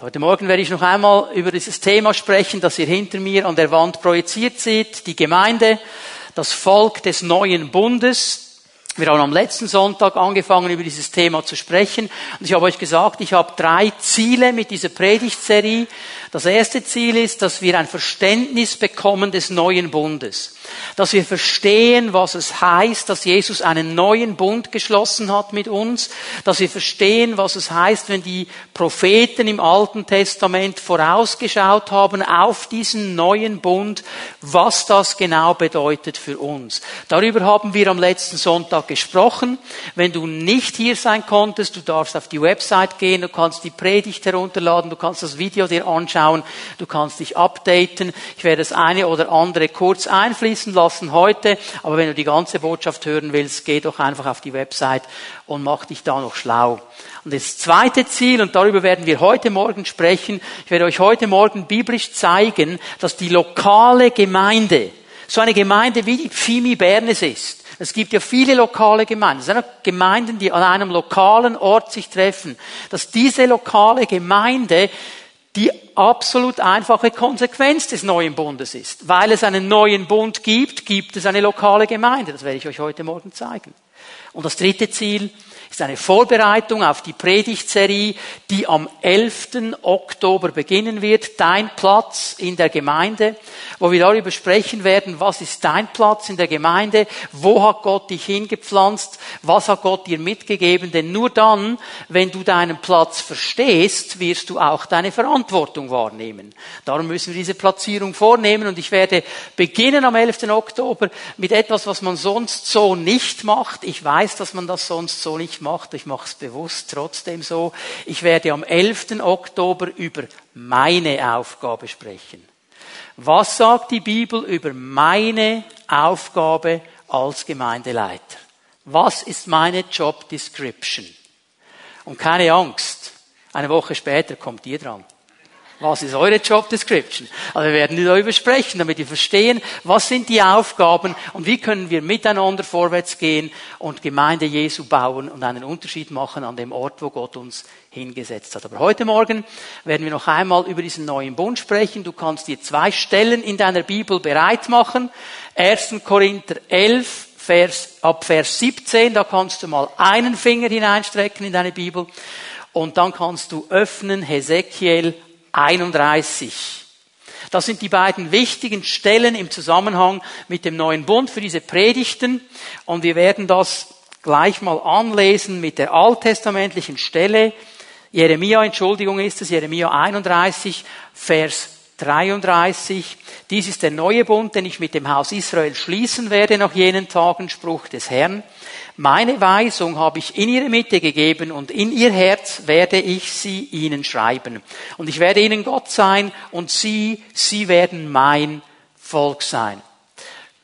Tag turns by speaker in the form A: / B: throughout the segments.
A: Heute Morgen werde ich noch einmal über dieses Thema sprechen, das ihr hinter mir an der Wand projiziert seht, die Gemeinde, das Volk des neuen Bundes. Wir haben am letzten Sonntag angefangen, über dieses Thema zu sprechen. Und ich habe euch gesagt, ich habe drei Ziele mit dieser Predigtserie. Das erste Ziel ist, dass wir ein Verständnis bekommen des neuen Bundes. Dass wir verstehen, was es heißt, dass Jesus einen neuen Bund geschlossen hat mit uns. Dass wir verstehen, was es heißt, wenn die Propheten im Alten Testament vorausgeschaut haben auf diesen neuen Bund, was das genau bedeutet für uns. Darüber haben wir am letzten Sonntag gesprochen. Wenn du nicht hier sein konntest, du darfst auf die Website gehen, du kannst die Predigt herunterladen, du kannst das Video dir anschauen. Du kannst dich updaten. Ich werde das eine oder andere kurz einfließen lassen heute. Aber wenn du die ganze Botschaft hören willst, geh doch einfach auf die Website und mach dich da noch schlau. Und das zweite Ziel, und darüber werden wir heute Morgen sprechen, ich werde euch heute Morgen biblisch zeigen, dass die lokale Gemeinde, so eine Gemeinde wie die Pfimi Bernes ist, es gibt ja viele lokale Gemeinden. Es sind Gemeinden, die an einem lokalen Ort sich treffen. Dass diese lokale Gemeinde die absolut einfache Konsequenz des neuen Bundes ist. Weil es einen neuen Bund gibt, gibt es eine lokale Gemeinde. Das werde ich euch heute Morgen zeigen. Und das dritte Ziel ist eine Vorbereitung auf die Predigtserie, die am 11. Oktober beginnen wird. Dein Platz in der Gemeinde, wo wir darüber sprechen werden, was ist dein Platz in der Gemeinde, wo hat Gott dich hingepflanzt, was hat Gott dir mitgegeben. Denn nur dann, wenn du deinen Platz verstehst, wirst du auch deine Verantwortung wahrnehmen. Darum müssen wir diese Platzierung vornehmen und ich werde beginnen am 11. Oktober mit etwas, was man sonst so nicht macht. Ich weiß, dass man das sonst so nicht macht. Ich mache es bewusst trotzdem so. Ich werde am 11. Oktober über meine Aufgabe sprechen. Was sagt die Bibel über meine Aufgabe als Gemeindeleiter? Was ist meine Job Description? Und keine Angst, eine Woche später kommt ihr dran. Was ist eure Job Description? Also wir werden darüber sprechen, damit wir verstehen, was sind die Aufgaben und wie können wir miteinander vorwärts gehen und Gemeinde Jesu bauen und einen Unterschied machen an dem Ort, wo Gott uns hingesetzt hat. Aber heute Morgen werden wir noch einmal über diesen neuen Bund sprechen. Du kannst dir zwei Stellen in deiner Bibel bereit machen. 1. Korinther 11, Vers, ab Vers 17, da kannst du mal einen Finger hineinstrecken in deine Bibel. Und dann kannst du öffnen Hesekiel 31. Das sind die beiden wichtigen Stellen im Zusammenhang mit dem neuen Bund für diese Predigten. Und wir werden das gleich mal anlesen mit der alttestamentlichen Stelle. Jeremia, Entschuldigung ist es, Jeremia 31, Vers 33. Dies ist der neue Bund, den ich mit dem Haus Israel schließen werde nach jenen Tagen, Spruch des Herrn. Meine Weisung habe ich in ihre Mitte gegeben und in ihr Herz werde ich sie ihnen schreiben. Und ich werde ihnen Gott sein und sie, sie werden mein Volk sein.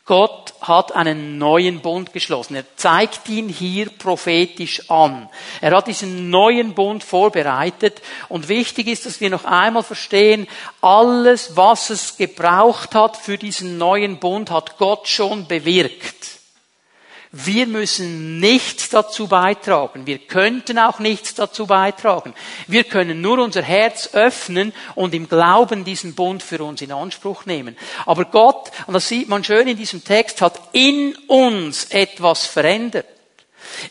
A: Gott hat einen neuen Bund geschlossen. Er zeigt ihn hier prophetisch an. Er hat diesen neuen Bund vorbereitet. Und wichtig ist, dass wir noch einmal verstehen, alles, was es gebraucht hat für diesen neuen Bund, hat Gott schon bewirkt. Wir müssen nichts dazu beitragen. Wir könnten auch nichts dazu beitragen. Wir können nur unser Herz öffnen und im Glauben diesen Bund für uns in Anspruch nehmen. Aber Gott, und das sieht man schön in diesem Text, hat in uns etwas verändert.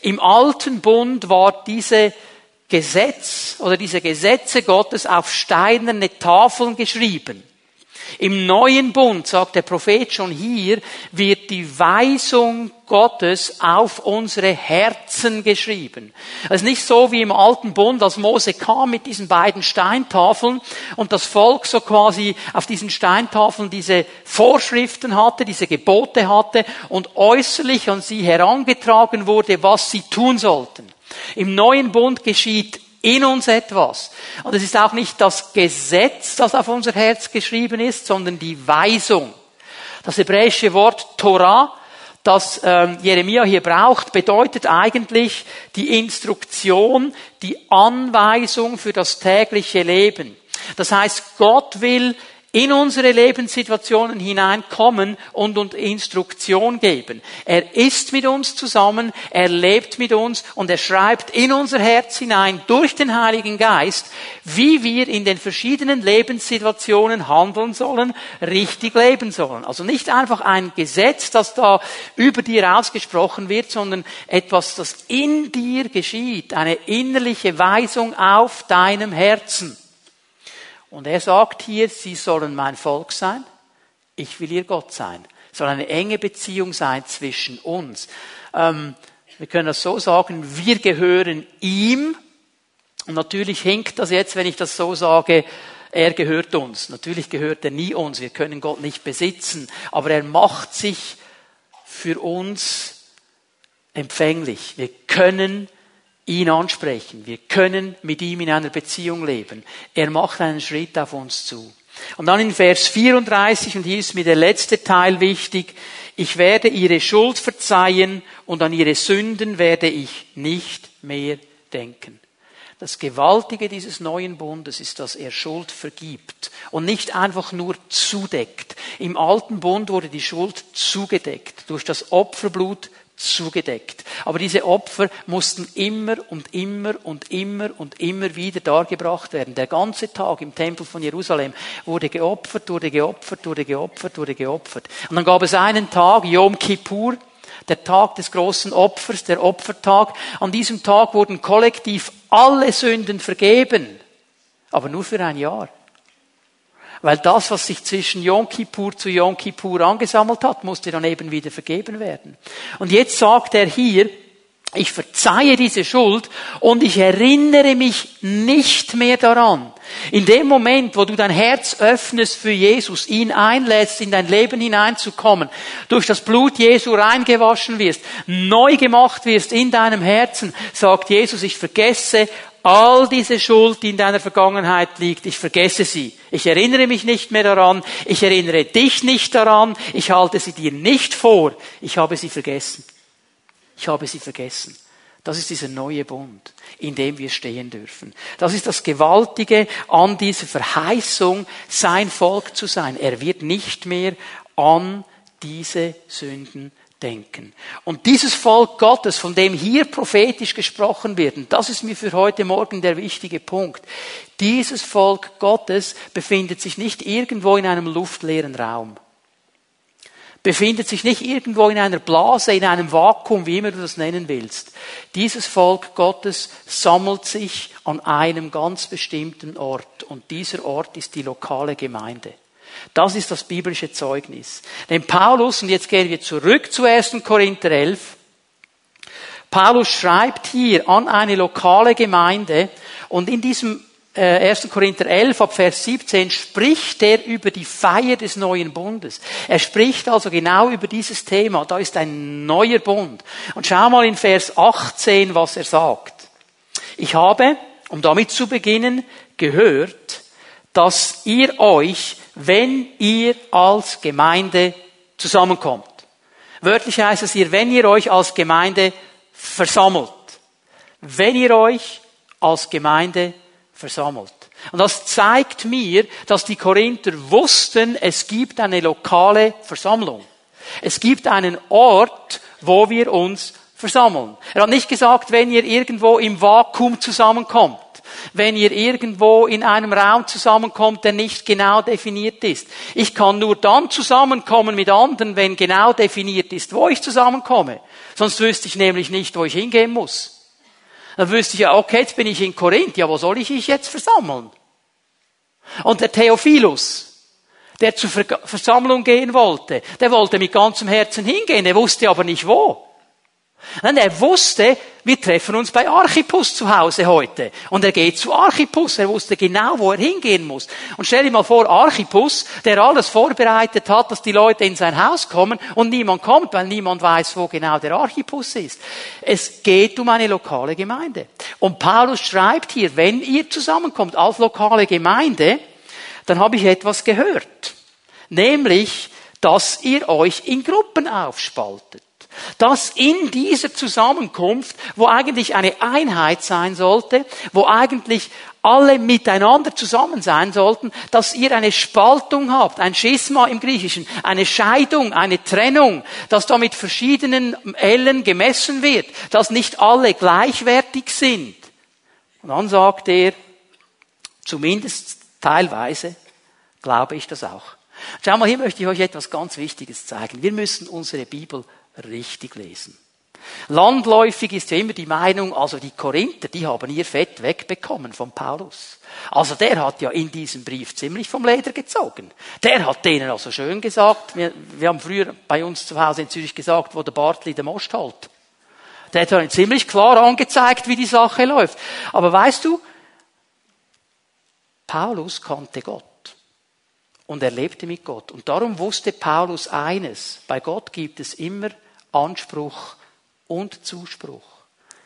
A: Im alten Bund war diese Gesetz oder diese Gesetze Gottes auf steinerne Tafeln geschrieben. Im neuen Bund, sagt der Prophet schon hier, wird die Weisung Gottes auf unsere Herzen geschrieben. Es ist nicht so wie im alten Bund, als Mose kam mit diesen beiden Steintafeln und das Volk so quasi auf diesen Steintafeln diese Vorschriften hatte, diese Gebote hatte und äußerlich an sie herangetragen wurde, was sie tun sollten. Im neuen Bund geschieht in uns etwas. Und es ist auch nicht das Gesetz, das auf unser Herz geschrieben ist, sondern die Weisung. Das hebräische Wort Torah, das ähm, Jeremia hier braucht, bedeutet eigentlich die Instruktion, die Anweisung für das tägliche Leben. Das heißt, Gott will in unsere Lebenssituationen hineinkommen und uns Instruktion geben. Er ist mit uns zusammen, er lebt mit uns und er schreibt in unser Herz hinein durch den Heiligen Geist, wie wir in den verschiedenen Lebenssituationen handeln sollen, richtig leben sollen. Also nicht einfach ein Gesetz, das da über dir ausgesprochen wird, sondern etwas, das in dir geschieht, eine innerliche Weisung auf deinem Herzen. Und er sagt hier, sie sollen mein Volk sein, ich will ihr Gott sein. Es soll eine enge Beziehung sein zwischen uns. Ähm, wir können das so sagen, wir gehören ihm. Und natürlich hinkt das jetzt, wenn ich das so sage, er gehört uns. Natürlich gehört er nie uns. Wir können Gott nicht besitzen. Aber er macht sich für uns empfänglich. Wir können ihn ansprechen. Wir können mit ihm in einer Beziehung leben. Er macht einen Schritt auf uns zu. Und dann in Vers 34, und hier ist mir der letzte Teil wichtig, ich werde ihre Schuld verzeihen und an ihre Sünden werde ich nicht mehr denken. Das Gewaltige dieses neuen Bundes ist, dass er Schuld vergibt und nicht einfach nur zudeckt. Im alten Bund wurde die Schuld zugedeckt durch das Opferblut zugedeckt. Aber diese Opfer mussten immer und immer und immer und immer wieder dargebracht werden. Der ganze Tag im Tempel von Jerusalem wurde geopfert, wurde geopfert, wurde geopfert, wurde geopfert. Und dann gab es einen Tag, Yom Kippur, der Tag des großen Opfers, der Opfertag. An diesem Tag wurden kollektiv alle Sünden vergeben. Aber nur für ein Jahr. Weil das, was sich zwischen Yom Kippur zu Yom Kippur angesammelt hat, musste dann eben wieder vergeben werden. Und jetzt sagt er hier, ich verzeihe diese Schuld und ich erinnere mich nicht mehr daran. In dem Moment, wo du dein Herz öffnest für Jesus, ihn einlädst, in dein Leben hineinzukommen, durch das Blut Jesu reingewaschen wirst, neu gemacht wirst in deinem Herzen, sagt Jesus, ich vergesse all diese Schuld, die in deiner Vergangenheit liegt, ich vergesse sie. Ich erinnere mich nicht mehr daran. Ich erinnere dich nicht daran. Ich halte sie dir nicht vor. Ich habe sie vergessen. Ich habe sie vergessen. Das ist dieser neue Bund, in dem wir stehen dürfen. Das ist das Gewaltige an dieser Verheißung, sein Volk zu sein. Er wird nicht mehr an diese Sünden denken. Und dieses Volk Gottes, von dem hier prophetisch gesprochen wird, und das ist mir für heute Morgen der wichtige Punkt, dieses Volk Gottes befindet sich nicht irgendwo in einem luftleeren Raum befindet sich nicht irgendwo in einer Blase, in einem Vakuum, wie immer du das nennen willst. Dieses Volk Gottes sammelt sich an einem ganz bestimmten Ort und dieser Ort ist die lokale Gemeinde. Das ist das biblische Zeugnis. Denn Paulus, und jetzt gehen wir zurück zu 1. Korinther 11, Paulus schreibt hier an eine lokale Gemeinde und in diesem 1. Äh, Korinther 11 ab Vers 17 spricht er über die Feier des neuen Bundes. Er spricht also genau über dieses Thema. Da ist ein neuer Bund. Und schau mal in Vers 18, was er sagt. Ich habe, um damit zu beginnen, gehört, dass ihr euch wenn ihr als Gemeinde zusammenkommt. Wörtlich heißt es hier, wenn ihr euch als Gemeinde versammelt. Wenn ihr euch als Gemeinde versammelt. Und das zeigt mir, dass die Korinther wussten, es gibt eine lokale Versammlung. Es gibt einen Ort, wo wir uns versammeln. Er hat nicht gesagt, wenn ihr irgendwo im Vakuum zusammenkommt wenn ihr irgendwo in einem Raum zusammenkommt, der nicht genau definiert ist. Ich kann nur dann zusammenkommen mit anderen, wenn genau definiert ist, wo ich zusammenkomme. Sonst wüsste ich nämlich nicht, wo ich hingehen muss. Dann wüsste ich ja, okay, jetzt bin ich in Korinth, ja, wo soll ich mich jetzt versammeln? Und der Theophilus, der zur Versammlung gehen wollte, der wollte mit ganzem Herzen hingehen, er wusste aber nicht wo. Und er wusste, wir treffen uns bei Archippus zu Hause heute. Und er geht zu Archippus. Er wusste genau, wo er hingehen muss. Und stell dir mal vor, Archippus, der alles vorbereitet hat, dass die Leute in sein Haus kommen und niemand kommt, weil niemand weiß, wo genau der Archippus ist. Es geht um eine lokale Gemeinde. Und Paulus schreibt hier, wenn ihr zusammenkommt als lokale Gemeinde, dann habe ich etwas gehört. Nämlich, dass ihr euch in Gruppen aufspaltet. Dass in dieser Zusammenkunft, wo eigentlich eine Einheit sein sollte, wo eigentlich alle miteinander zusammen sein sollten, dass ihr eine Spaltung habt, ein Schisma im Griechischen, eine Scheidung, eine Trennung, dass da mit verschiedenen Ellen gemessen wird, dass nicht alle gleichwertig sind. Und dann sagt er, zumindest teilweise glaube ich das auch. Schau mal, hier möchte ich euch etwas ganz Wichtiges zeigen. Wir müssen unsere Bibel richtig lesen. Landläufig ist ja immer die Meinung, also die Korinther, die haben ihr Fett wegbekommen von Paulus. Also der hat ja in diesem Brief ziemlich vom Leder gezogen. Der hat denen also schön gesagt, wir, wir haben früher bei uns zu Hause in Zürich gesagt, wo der Bartli der Most halt. Der hat ihnen ziemlich klar angezeigt, wie die Sache läuft. Aber weißt du, Paulus kannte Gott. Und er lebte mit Gott. Und darum wusste Paulus eines. Bei Gott gibt es immer Anspruch und Zuspruch.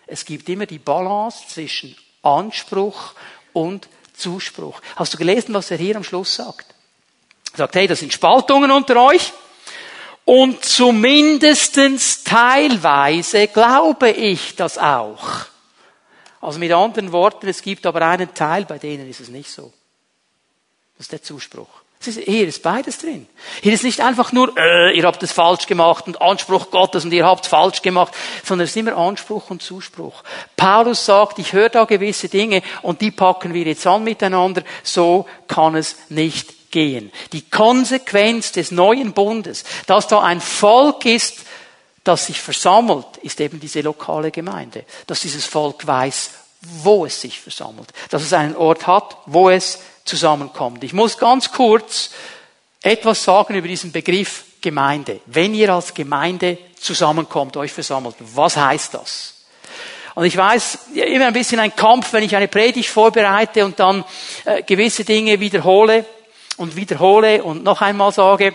A: Es gibt immer die Balance zwischen Anspruch und Zuspruch. Hast du gelesen, was er hier am Schluss sagt? Er sagt, hey, das sind Spaltungen unter euch. Und zumindestens teilweise glaube ich das auch. Also mit anderen Worten, es gibt aber einen Teil, bei denen ist es nicht so. Das ist der Zuspruch. Hier ist beides drin. Hier ist nicht einfach nur, äh, ihr habt es falsch gemacht und Anspruch Gottes und ihr habt falsch gemacht, sondern es ist immer Anspruch und Zuspruch. Paulus sagt, ich höre da gewisse Dinge und die packen wir jetzt an miteinander. So kann es nicht gehen. Die Konsequenz des neuen Bundes, dass da ein Volk ist, das sich versammelt, ist eben diese lokale Gemeinde. Dass dieses Volk weiß, wo es sich versammelt. Dass es einen Ort hat, wo es zusammenkommt. Ich muss ganz kurz etwas sagen über diesen Begriff Gemeinde. Wenn ihr als Gemeinde zusammenkommt, euch versammelt, was heißt das? Und ich weiß, immer ein bisschen ein Kampf, wenn ich eine Predigt vorbereite und dann äh, gewisse Dinge wiederhole und wiederhole und noch einmal sage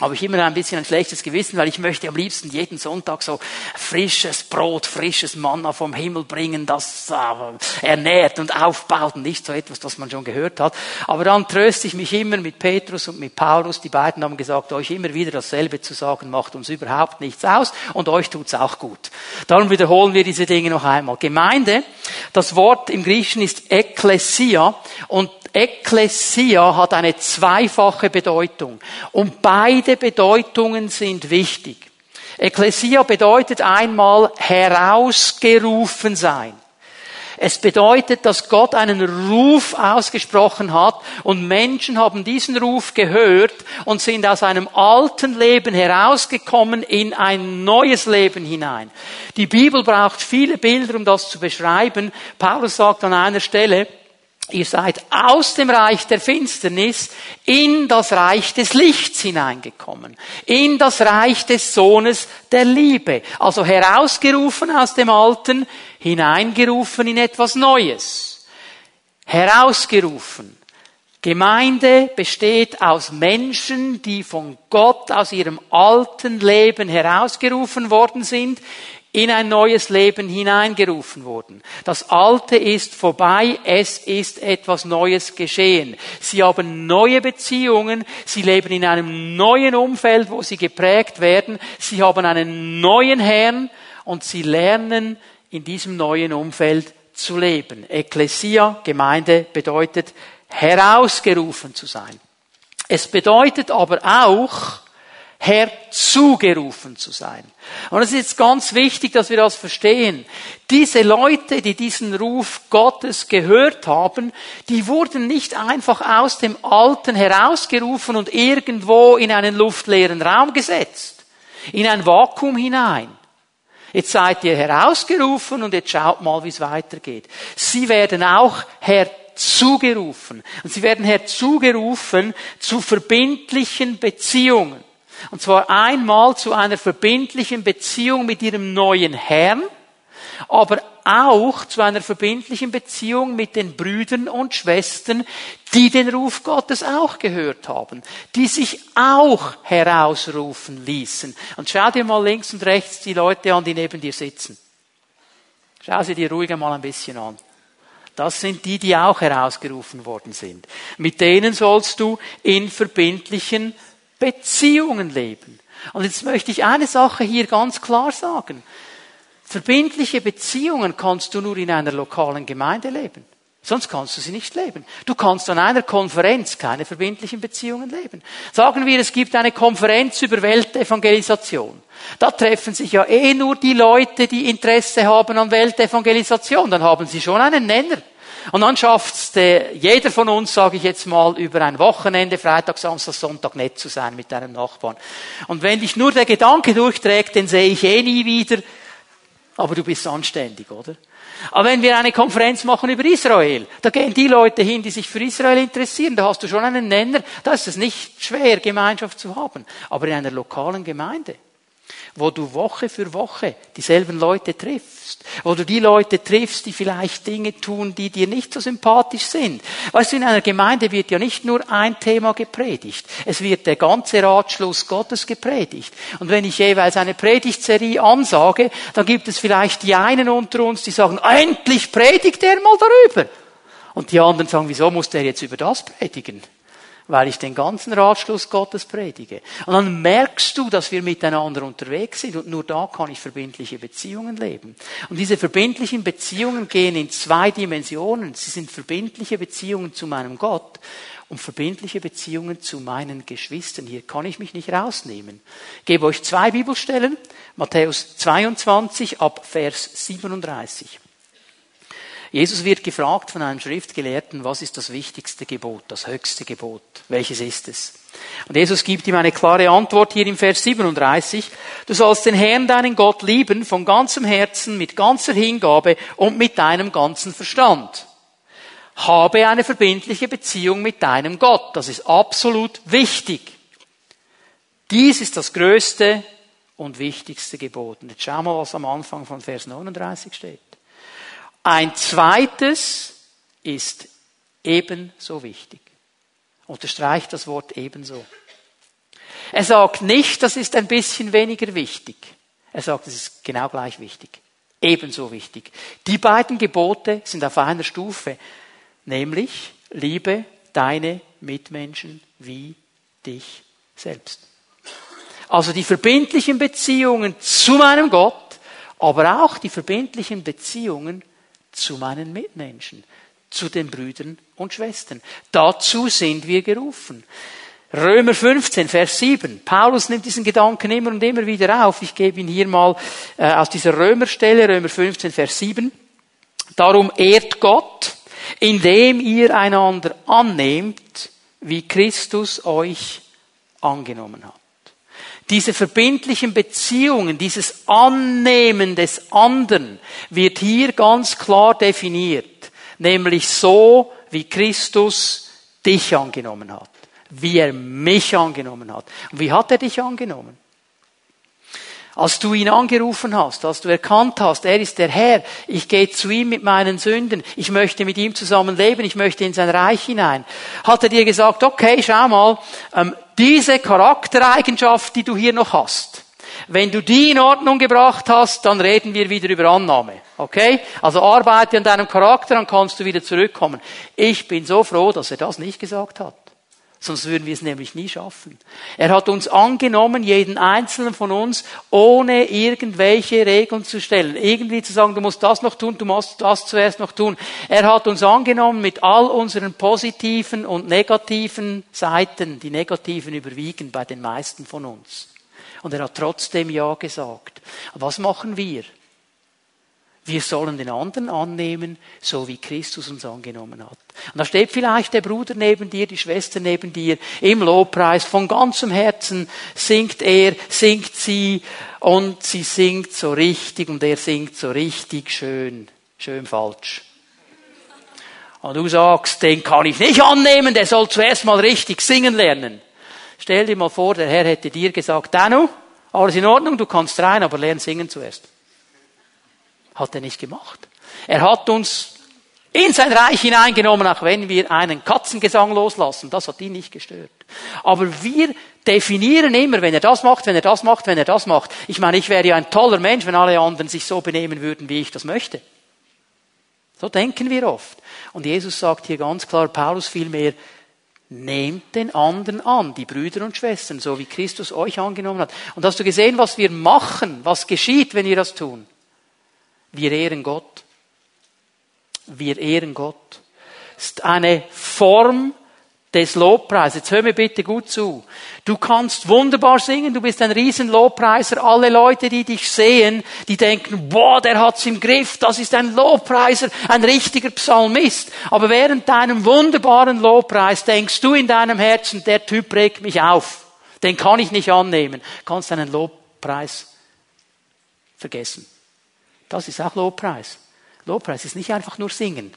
A: habe ich immer ein bisschen ein schlechtes Gewissen, weil ich möchte am liebsten jeden Sonntag so frisches Brot, frisches Manna vom Himmel bringen, das äh, ernährt und aufbaut und nicht so etwas, das man schon gehört hat. Aber dann tröste ich mich immer mit Petrus und mit Paulus. Die beiden haben gesagt, euch immer wieder dasselbe zu sagen, macht uns überhaupt nichts aus und euch tut's auch gut. Darum wiederholen wir diese Dinge noch einmal. Gemeinde, das Wort im Griechischen ist Ekklesia und Ekklesia hat eine zweifache Bedeutung. Und beide Bedeutungen sind wichtig. Ekklesia bedeutet einmal herausgerufen sein. Es bedeutet, dass Gott einen Ruf ausgesprochen hat und Menschen haben diesen Ruf gehört und sind aus einem alten Leben herausgekommen in ein neues Leben hinein. Die Bibel braucht viele Bilder, um das zu beschreiben. Paulus sagt an einer Stelle, Ihr seid aus dem Reich der Finsternis in das Reich des Lichts hineingekommen. In das Reich des Sohnes der Liebe. Also herausgerufen aus dem Alten, hineingerufen in etwas Neues. Herausgerufen. Gemeinde besteht aus Menschen, die von Gott aus ihrem alten Leben herausgerufen worden sind, in ein neues Leben hineingerufen wurden. Das Alte ist vorbei, es ist etwas Neues geschehen. Sie haben neue Beziehungen, sie leben in einem neuen Umfeld, wo sie geprägt werden, sie haben einen neuen Herrn und sie lernen in diesem neuen Umfeld zu leben. Ekklesia, Gemeinde, bedeutet herausgerufen zu sein. Es bedeutet aber auch, herzugerufen zu sein. Und es ist jetzt ganz wichtig, dass wir das verstehen. Diese Leute, die diesen Ruf Gottes gehört haben, die wurden nicht einfach aus dem Alten herausgerufen und irgendwo in einen luftleeren Raum gesetzt, in ein Vakuum hinein. Jetzt seid ihr herausgerufen und jetzt schaut mal, wie es weitergeht. Sie werden auch herzugerufen. Und sie werden herzugerufen zu verbindlichen Beziehungen. Und zwar einmal zu einer verbindlichen Beziehung mit ihrem neuen Herrn, aber auch zu einer verbindlichen Beziehung mit den Brüdern und Schwestern, die den Ruf Gottes auch gehört haben, die sich auch herausrufen ließen. Und schau dir mal links und rechts die Leute an, die neben dir sitzen. Schau sie dir ruhig einmal ein bisschen an. Das sind die, die auch herausgerufen worden sind. Mit denen sollst du in verbindlichen Beziehungen leben. Und jetzt möchte ich eine Sache hier ganz klar sagen. Verbindliche Beziehungen kannst du nur in einer lokalen Gemeinde leben. Sonst kannst du sie nicht leben. Du kannst an einer Konferenz keine verbindlichen Beziehungen leben. Sagen wir, es gibt eine Konferenz über Weltevangelisation. Da treffen sich ja eh nur die Leute, die Interesse haben an Weltevangelisation. Dann haben sie schon einen Nenner. Und dann schafft's der, jeder von uns, sage ich jetzt mal, über ein Wochenende, Freitag, Samstag, Sonntag nett zu sein mit deinem Nachbarn. Und wenn dich nur der Gedanke durchträgt, den sehe ich eh nie wieder, aber du bist anständig, oder? Aber wenn wir eine Konferenz machen über Israel, da gehen die Leute hin, die sich für Israel interessieren, da hast du schon einen Nenner, da ist es nicht schwer, Gemeinschaft zu haben. Aber in einer lokalen Gemeinde, wo du Woche für Woche dieselben Leute triffst, wo du die Leute triffst, die vielleicht Dinge tun, die dir nicht so sympathisch sind. Weißt du, in einer Gemeinde wird ja nicht nur ein Thema gepredigt, es wird der ganze Ratschluss Gottes gepredigt. Und wenn ich jeweils eine Predigtserie ansage, dann gibt es vielleicht die einen unter uns, die sagen, endlich predigt er mal darüber. Und die anderen sagen, wieso muss der jetzt über das predigen? Weil ich den ganzen Ratschluss Gottes predige. Und dann merkst du, dass wir miteinander unterwegs sind und nur da kann ich verbindliche Beziehungen leben. Und diese verbindlichen Beziehungen gehen in zwei Dimensionen. Sie sind verbindliche Beziehungen zu meinem Gott und verbindliche Beziehungen zu meinen Geschwistern. Hier kann ich mich nicht rausnehmen. Ich gebe euch zwei Bibelstellen. Matthäus 22 ab Vers 37. Jesus wird gefragt von einem Schriftgelehrten, was ist das wichtigste Gebot, das höchste Gebot? Welches ist es? Und Jesus gibt ihm eine klare Antwort hier im Vers 37. Du sollst den Herrn, deinen Gott, lieben von ganzem Herzen, mit ganzer Hingabe und mit deinem ganzen Verstand. Habe eine verbindliche Beziehung mit deinem Gott. Das ist absolut wichtig. Dies ist das größte und wichtigste Gebot. Und jetzt schau mal, was am Anfang von Vers 39 steht. Ein zweites ist ebenso wichtig. Unterstreicht das Wort ebenso. Er sagt nicht, das ist ein bisschen weniger wichtig. Er sagt, es ist genau gleich wichtig. Ebenso wichtig. Die beiden Gebote sind auf einer Stufe, nämlich liebe deine Mitmenschen wie dich selbst. Also die verbindlichen Beziehungen zu meinem Gott, aber auch die verbindlichen Beziehungen zu meinen Mitmenschen, zu den Brüdern und Schwestern. Dazu sind wir gerufen. Römer 15, Vers 7. Paulus nimmt diesen Gedanken immer und immer wieder auf. Ich gebe ihn hier mal äh, aus dieser Römerstelle, Römer 15, Vers 7. Darum ehrt Gott, indem ihr einander annehmt, wie Christus euch angenommen hat. Diese verbindlichen Beziehungen, dieses Annehmen des anderen wird hier ganz klar definiert, nämlich so, wie Christus dich angenommen hat, wie er mich angenommen hat. Und wie hat er dich angenommen? Als du ihn angerufen hast, als du erkannt hast, er ist der Herr, ich gehe zu ihm mit meinen Sünden, ich möchte mit ihm zusammen leben, ich möchte in sein Reich hinein, hat er dir gesagt, okay, schau mal, ähm, diese Charaktereigenschaft, die du hier noch hast, wenn du die in Ordnung gebracht hast, dann reden wir wieder über Annahme. Okay? Also arbeite an deinem Charakter, dann kannst du wieder zurückkommen. Ich bin so froh, dass er das nicht gesagt hat. Sonst würden wir es nämlich nie schaffen. Er hat uns angenommen, jeden einzelnen von uns, ohne irgendwelche Regeln zu stellen. Irgendwie zu sagen, du musst das noch tun, du musst das zuerst noch tun. Er hat uns angenommen mit all unseren positiven und negativen Seiten. Die negativen überwiegen bei den meisten von uns. Und er hat trotzdem Ja gesagt. Was machen wir? Wir sollen den anderen annehmen, so wie Christus uns angenommen hat. Und da steht vielleicht der Bruder neben dir, die Schwester neben dir, im Lobpreis, von ganzem Herzen singt er, singt sie, und sie singt so richtig, und er singt so richtig schön, schön falsch. Und du sagst, den kann ich nicht annehmen, der soll zuerst mal richtig singen lernen. Stell dir mal vor, der Herr hätte dir gesagt, Danu, alles in Ordnung, du kannst rein, aber lern singen zuerst. Hat er nicht gemacht. Er hat uns in sein Reich hineingenommen, auch wenn wir einen Katzengesang loslassen. Das hat ihn nicht gestört. Aber wir definieren immer, wenn er das macht, wenn er das macht, wenn er das macht. Ich meine, ich wäre ja ein toller Mensch, wenn alle anderen sich so benehmen würden, wie ich das möchte. So denken wir oft. Und Jesus sagt hier ganz klar, Paulus vielmehr, nehmt den anderen an, die Brüder und Schwestern, so wie Christus euch angenommen hat. Und hast du gesehen, was wir machen, was geschieht, wenn wir das tun? Wir ehren Gott. Wir ehren Gott. Es ist eine Form des Lobpreises. Jetzt hör mir bitte gut zu. Du kannst wunderbar singen, du bist ein riesen Lobpreiser. Alle Leute, die dich sehen, die denken, boah, der hat's im Griff, das ist ein Lobpreiser, ein richtiger Psalmist. Aber während deinem wunderbaren Lobpreis denkst du in deinem Herzen, der Typ regt mich auf. Den kann ich nicht annehmen. kannst deinen Lobpreis vergessen. Das ist auch Lobpreis. Lobpreis ist nicht einfach nur singen.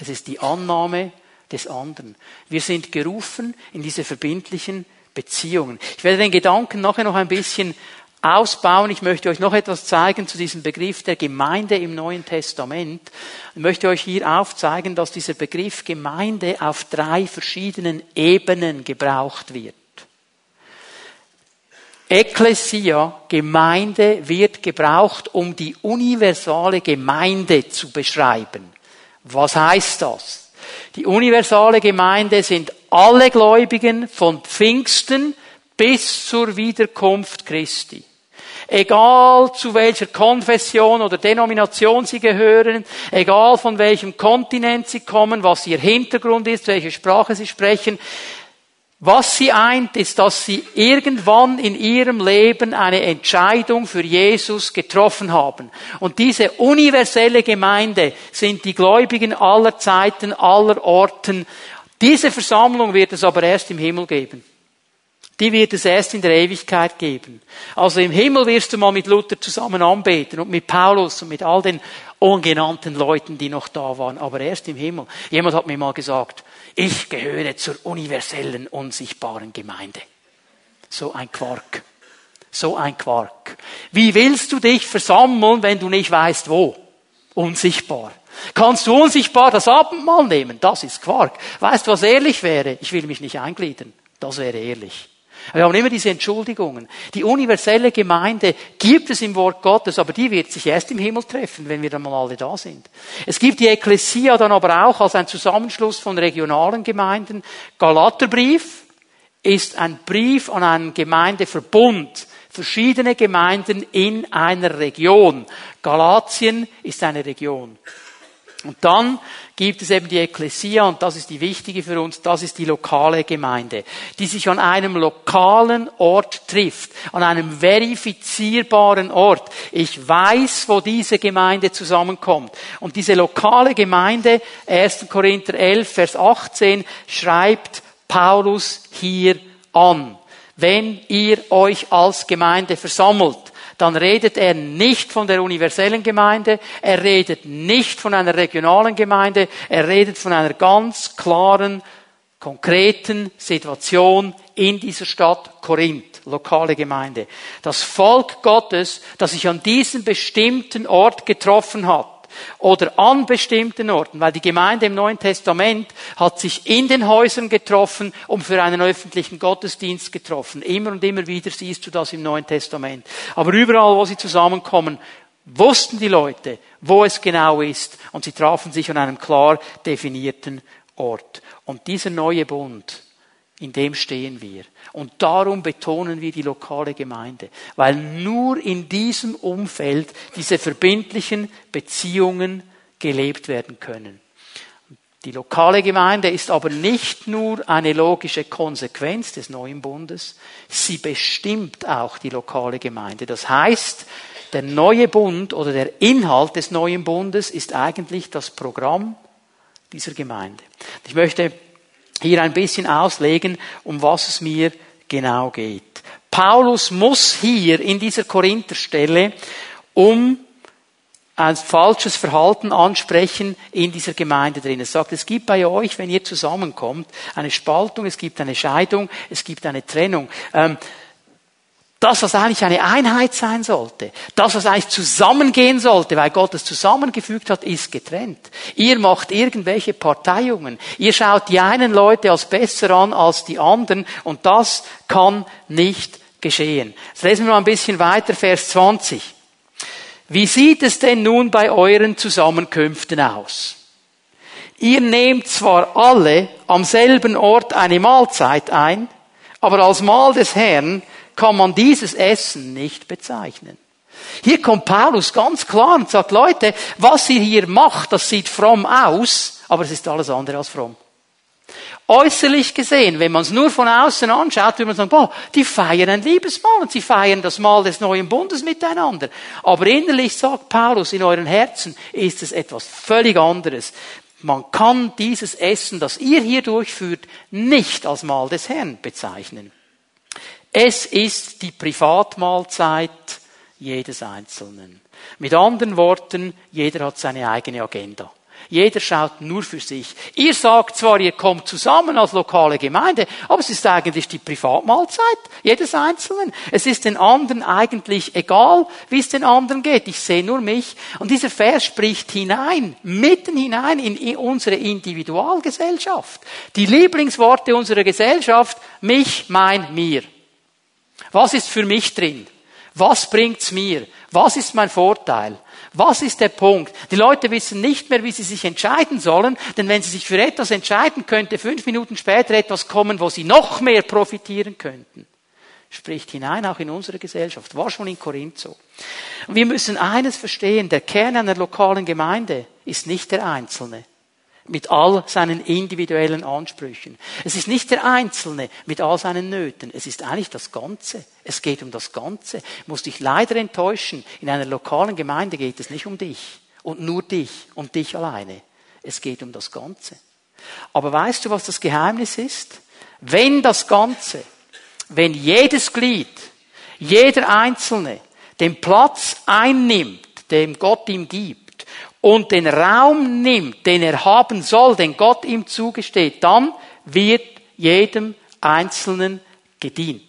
A: Es ist die Annahme des anderen. Wir sind gerufen in diese verbindlichen Beziehungen. Ich werde den Gedanken nachher noch ein bisschen ausbauen. Ich möchte euch noch etwas zeigen zu diesem Begriff der Gemeinde im Neuen Testament. Ich möchte euch hier aufzeigen, dass dieser Begriff Gemeinde auf drei verschiedenen Ebenen gebraucht wird. Ekklesia, Gemeinde, wird gebraucht, um die universale Gemeinde zu beschreiben. Was heißt das? Die universale Gemeinde sind alle Gläubigen von Pfingsten bis zur Wiederkunft Christi. Egal zu welcher Konfession oder Denomination sie gehören, egal von welchem Kontinent sie kommen, was ihr Hintergrund ist, welche Sprache sie sprechen, was sie eint, ist, dass sie irgendwann in ihrem Leben eine Entscheidung für Jesus getroffen haben. Und diese universelle Gemeinde sind die Gläubigen aller Zeiten, aller Orten. Diese Versammlung wird es aber erst im Himmel geben. Die wird es erst in der Ewigkeit geben. Also im Himmel wirst du mal mit Luther zusammen anbeten und mit Paulus und mit all den ungenannten Leuten, die noch da waren. Aber erst im Himmel. Jemand hat mir mal gesagt, ich gehöre zur universellen, unsichtbaren Gemeinde. So ein Quark. So ein Quark. Wie willst du dich versammeln, wenn du nicht weißt, wo? Unsichtbar. Kannst du unsichtbar das Abendmahl nehmen? Das ist Quark. Weißt du, was ehrlich wäre? Ich will mich nicht eingliedern. Das wäre ehrlich. Wir haben immer diese Entschuldigungen. Die universelle Gemeinde gibt es im Wort Gottes, aber die wird sich erst im Himmel treffen, wenn wir dann mal alle da sind. Es gibt die Ekklesia dann aber auch als ein Zusammenschluss von regionalen Gemeinden. Galaterbrief ist ein Brief an einen Gemeindeverbund. Verschiedene Gemeinden in einer Region. Galatien ist eine Region. Und dann gibt es eben die Ekklesia, und das ist die wichtige für uns, das ist die lokale Gemeinde, die sich an einem lokalen Ort trifft, an einem verifizierbaren Ort. Ich weiß, wo diese Gemeinde zusammenkommt. Und diese lokale Gemeinde, 1. Korinther 11, Vers 18, schreibt Paulus hier an. Wenn ihr euch als Gemeinde versammelt, dann redet er nicht von der universellen Gemeinde, er redet nicht von einer regionalen Gemeinde, er redet von einer ganz klaren, konkreten Situation in dieser Stadt Korinth, lokale Gemeinde. Das Volk Gottes, das sich an diesem bestimmten Ort getroffen hat, oder an bestimmten Orten, weil die Gemeinde im Neuen Testament hat sich in den Häusern getroffen und für einen öffentlichen Gottesdienst getroffen. Immer und immer wieder siehst du das im Neuen Testament. Aber überall, wo sie zusammenkommen, wussten die Leute, wo es genau ist und sie trafen sich an einem klar definierten Ort. Und dieser neue Bund, in dem stehen wir. Und darum betonen wir die lokale Gemeinde, weil nur in diesem Umfeld diese verbindlichen Beziehungen gelebt werden können. Die lokale Gemeinde ist aber nicht nur eine logische Konsequenz des neuen Bundes, sie bestimmt auch die lokale Gemeinde. Das heißt, der neue Bund oder der Inhalt des neuen Bundes ist eigentlich das Programm dieser Gemeinde. Ich möchte hier ein bisschen auslegen, um was es mir genau geht. Paulus muss hier in dieser Korintherstelle um ein falsches Verhalten ansprechen in dieser Gemeinde drin. Es sagt, es gibt bei euch, wenn ihr zusammenkommt, eine Spaltung, es gibt eine Scheidung, es gibt eine Trennung. Ähm, das, was eigentlich eine Einheit sein sollte, das, was eigentlich zusammengehen sollte, weil Gott es zusammengefügt hat, ist getrennt. Ihr macht irgendwelche Parteiungen. Ihr schaut die einen Leute als besser an als die anderen und das kann nicht geschehen. Jetzt lesen wir mal ein bisschen weiter, Vers 20. Wie sieht es denn nun bei euren Zusammenkünften aus? ihr nehmt zwar alle am selben Ort eine Mahlzeit ein, aber als Mahl des Herrn kann man dieses Essen nicht bezeichnen. Hier kommt Paulus ganz klar und sagt, Leute, was ihr hier macht, das sieht fromm aus, aber es ist alles andere als fromm. Äußerlich gesehen, wenn man es nur von außen anschaut, würde man sagen, boah, die feiern ein Liebesmahl und sie feiern das Mahl des neuen Bundes miteinander. Aber innerlich sagt Paulus, in euren Herzen ist es etwas völlig anderes. Man kann dieses Essen, das ihr hier durchführt, nicht als Mahl des Herrn bezeichnen. Es ist die Privatmahlzeit jedes Einzelnen. Mit anderen Worten, jeder hat seine eigene Agenda. Jeder schaut nur für sich. Ihr sagt zwar, ihr kommt zusammen als lokale Gemeinde, aber es ist eigentlich die Privatmahlzeit jedes Einzelnen. Es ist den anderen eigentlich egal, wie es den anderen geht. Ich sehe nur mich. Und dieser Vers spricht hinein, mitten hinein in unsere Individualgesellschaft. Die Lieblingsworte unserer Gesellschaft, mich, mein, mir. Was ist für mich drin? Was bringt's mir? Was ist mein Vorteil? Was ist der Punkt? Die Leute wissen nicht mehr, wie sie sich entscheiden sollen, denn wenn sie sich für etwas entscheiden, könnte fünf Minuten später etwas kommen, wo sie noch mehr profitieren könnten. Spricht hinein auch in unsere Gesellschaft. War schon in Korinth so. Wir müssen eines verstehen, der Kern einer lokalen Gemeinde ist nicht der Einzelne mit all seinen individuellen Ansprüchen. Es ist nicht der Einzelne mit all seinen Nöten. Es ist eigentlich das Ganze. Es geht um das Ganze. Muss dich leider enttäuschen. In einer lokalen Gemeinde geht es nicht um dich und nur dich und dich alleine. Es geht um das Ganze. Aber weißt du, was das Geheimnis ist? Wenn das Ganze, wenn jedes Glied, jeder Einzelne den Platz einnimmt, den Gott ihm gibt, und den Raum nimmt, den er haben soll, den Gott ihm zugesteht, dann wird jedem Einzelnen gedient.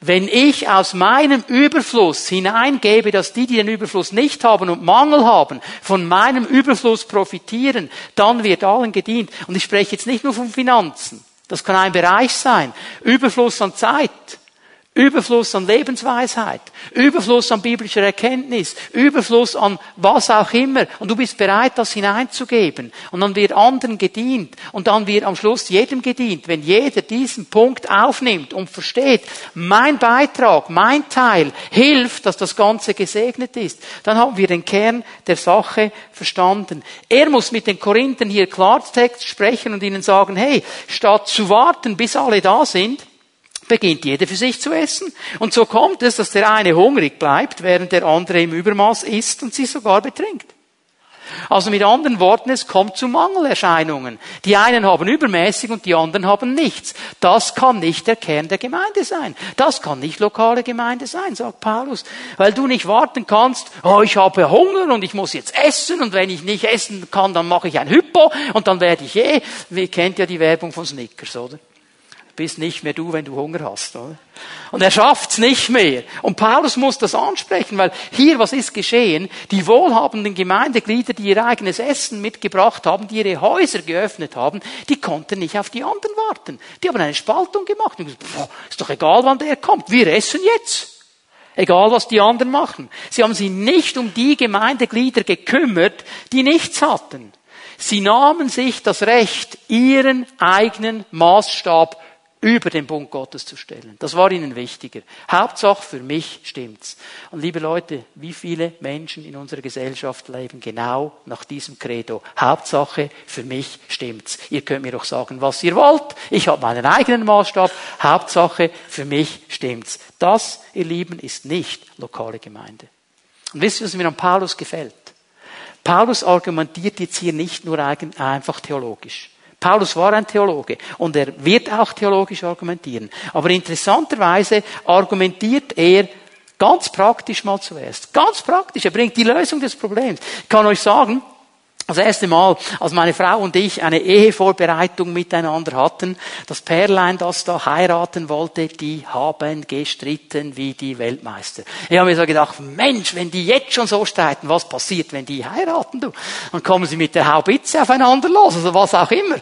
A: Wenn ich aus meinem Überfluss hineingebe, dass die, die den Überfluss nicht haben und Mangel haben, von meinem Überfluss profitieren, dann wird allen gedient. Und ich spreche jetzt nicht nur von Finanzen. Das kann ein Bereich sein. Überfluss an Zeit. Überfluss an Lebensweisheit, Überfluss an biblischer Erkenntnis, Überfluss an was auch immer. Und du bist bereit, das hineinzugeben. Und dann wird anderen gedient. Und dann wird am Schluss jedem gedient. Wenn jeder diesen Punkt aufnimmt und versteht, mein Beitrag, mein Teil hilft, dass das Ganze gesegnet ist, dann haben wir den Kern der Sache verstanden. Er muss mit den Korinthern hier Klartext sprechen und ihnen sagen, hey, statt zu warten, bis alle da sind, beginnt jeder für sich zu essen. Und so kommt es, dass der eine hungrig bleibt, während der andere im Übermaß isst und sich sogar betrinkt. Also mit anderen Worten, es kommt zu Mangelerscheinungen. Die einen haben übermäßig und die anderen haben nichts. Das kann nicht der Kern der Gemeinde sein. Das kann nicht lokale Gemeinde sein, sagt Paulus. Weil du nicht warten kannst, oh, ich habe Hunger und ich muss jetzt essen und wenn ich nicht essen kann, dann mache ich ein Hypo und dann werde ich eh, ihr kennt ja die Werbung von Snickers, oder? Bist nicht mehr du, wenn du Hunger hast. Oder? Und er schafft's nicht mehr. Und Paulus muss das ansprechen, weil hier, was ist geschehen? Die wohlhabenden Gemeindeglieder, die ihr eigenes Essen mitgebracht haben, die ihre Häuser geöffnet haben, die konnten nicht auf die anderen warten. Die haben eine Spaltung gemacht. Und gesagt, boah, ist doch egal, wann der kommt. Wir essen jetzt. Egal, was die anderen machen. Sie haben sich nicht um die Gemeindeglieder gekümmert, die nichts hatten. Sie nahmen sich das Recht, ihren eigenen Maßstab über den Bund Gottes zu stellen. Das war ihnen wichtiger. Hauptsache für mich stimmt's. Und liebe Leute, wie viele Menschen in unserer Gesellschaft leben genau nach diesem Credo? Hauptsache für mich stimmt's. Ihr könnt mir doch sagen, was ihr wollt. Ich habe meinen eigenen Maßstab. Hauptsache für mich stimmt's. Das, ihr Lieben, ist nicht lokale Gemeinde. Und wisst ihr, was mir an Paulus gefällt? Paulus argumentiert jetzt hier nicht nur einfach theologisch. Paulus war ein Theologe und er wird auch theologisch argumentieren. Aber interessanterweise argumentiert er ganz praktisch mal zuerst. Ganz praktisch. Er bringt die Lösung des Problems. Ich kann euch sagen, das erste Mal, als meine Frau und ich eine Ehevorbereitung miteinander hatten, das Perlein, das da heiraten wollte, die haben gestritten wie die Weltmeister. Ich habe mir so gedacht, Mensch, wenn die jetzt schon so streiten, was passiert, wenn die heiraten, du? Dann kommen sie mit der Haubitze aufeinander los, also was auch immer.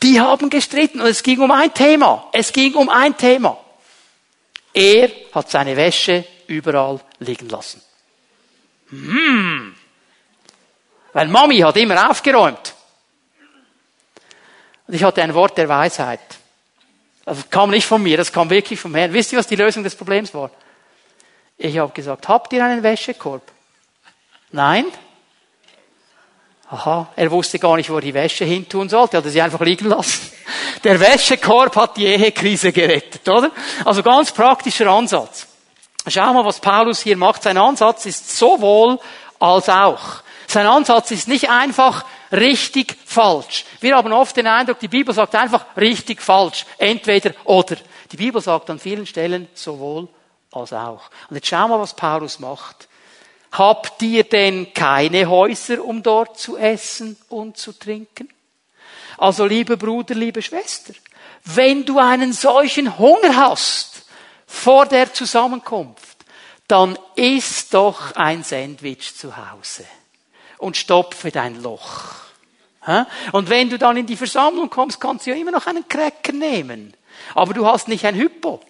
A: Die haben gestritten und es ging um ein Thema. Es ging um ein Thema. Er hat seine Wäsche überall liegen lassen. Hm. Weil Mami hat immer aufgeräumt. Und ich hatte ein Wort der Weisheit. Das kam nicht von mir, das kam wirklich vom Herrn. Wisst ihr, was die Lösung des Problems war? Ich habe gesagt, habt ihr einen Wäschekorb? Nein? Aha, er wusste gar nicht, wo er die Wäsche hintun sollte, er hat sie einfach liegen lassen. Der Wäschekorb hat die Ehekrise gerettet, oder? Also ganz praktischer Ansatz. Schau mal, was Paulus hier macht. Sein Ansatz ist sowohl als auch. Sein Ansatz ist nicht einfach richtig falsch. Wir haben oft den Eindruck, die Bibel sagt einfach richtig falsch. Entweder oder. Die Bibel sagt an vielen Stellen sowohl als auch. Und jetzt schau mal, was Paulus macht. Habt ihr denn keine Häuser, um dort zu essen und zu trinken? Also, liebe Bruder, liebe Schwester, wenn du einen solchen Hunger hast vor der Zusammenkunft, dann isst doch ein Sandwich zu Hause und stopfe dein Loch. Und wenn du dann in die Versammlung kommst, kannst du ja immer noch einen Cracker nehmen. Aber du hast nicht ein Hypo.